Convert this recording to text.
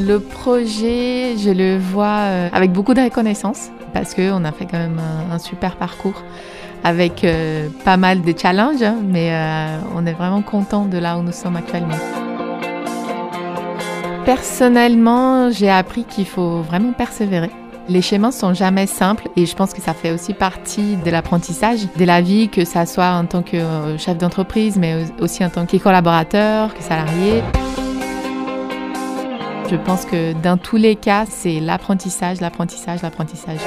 Le projet, je le vois euh, avec beaucoup de reconnaissance parce qu'on a fait quand même un, super parcours avec euh, pas mal de challenges, hein, mais euh, on est vraiment content de là où nous sommes actuellement. Personnellement, j'ai appris qu'il faut vraiment persévérer. Les chemins sont jamais simples et je pense que ça fait aussi partie de l'apprentissage de la vie, que ça soit en tant que chef d'entreprise, mais aussi en tant que collaborateur, que salarié. Je pense que dans tous les cas, c'est l'apprentissage, l'apprentissage, l'apprentissage.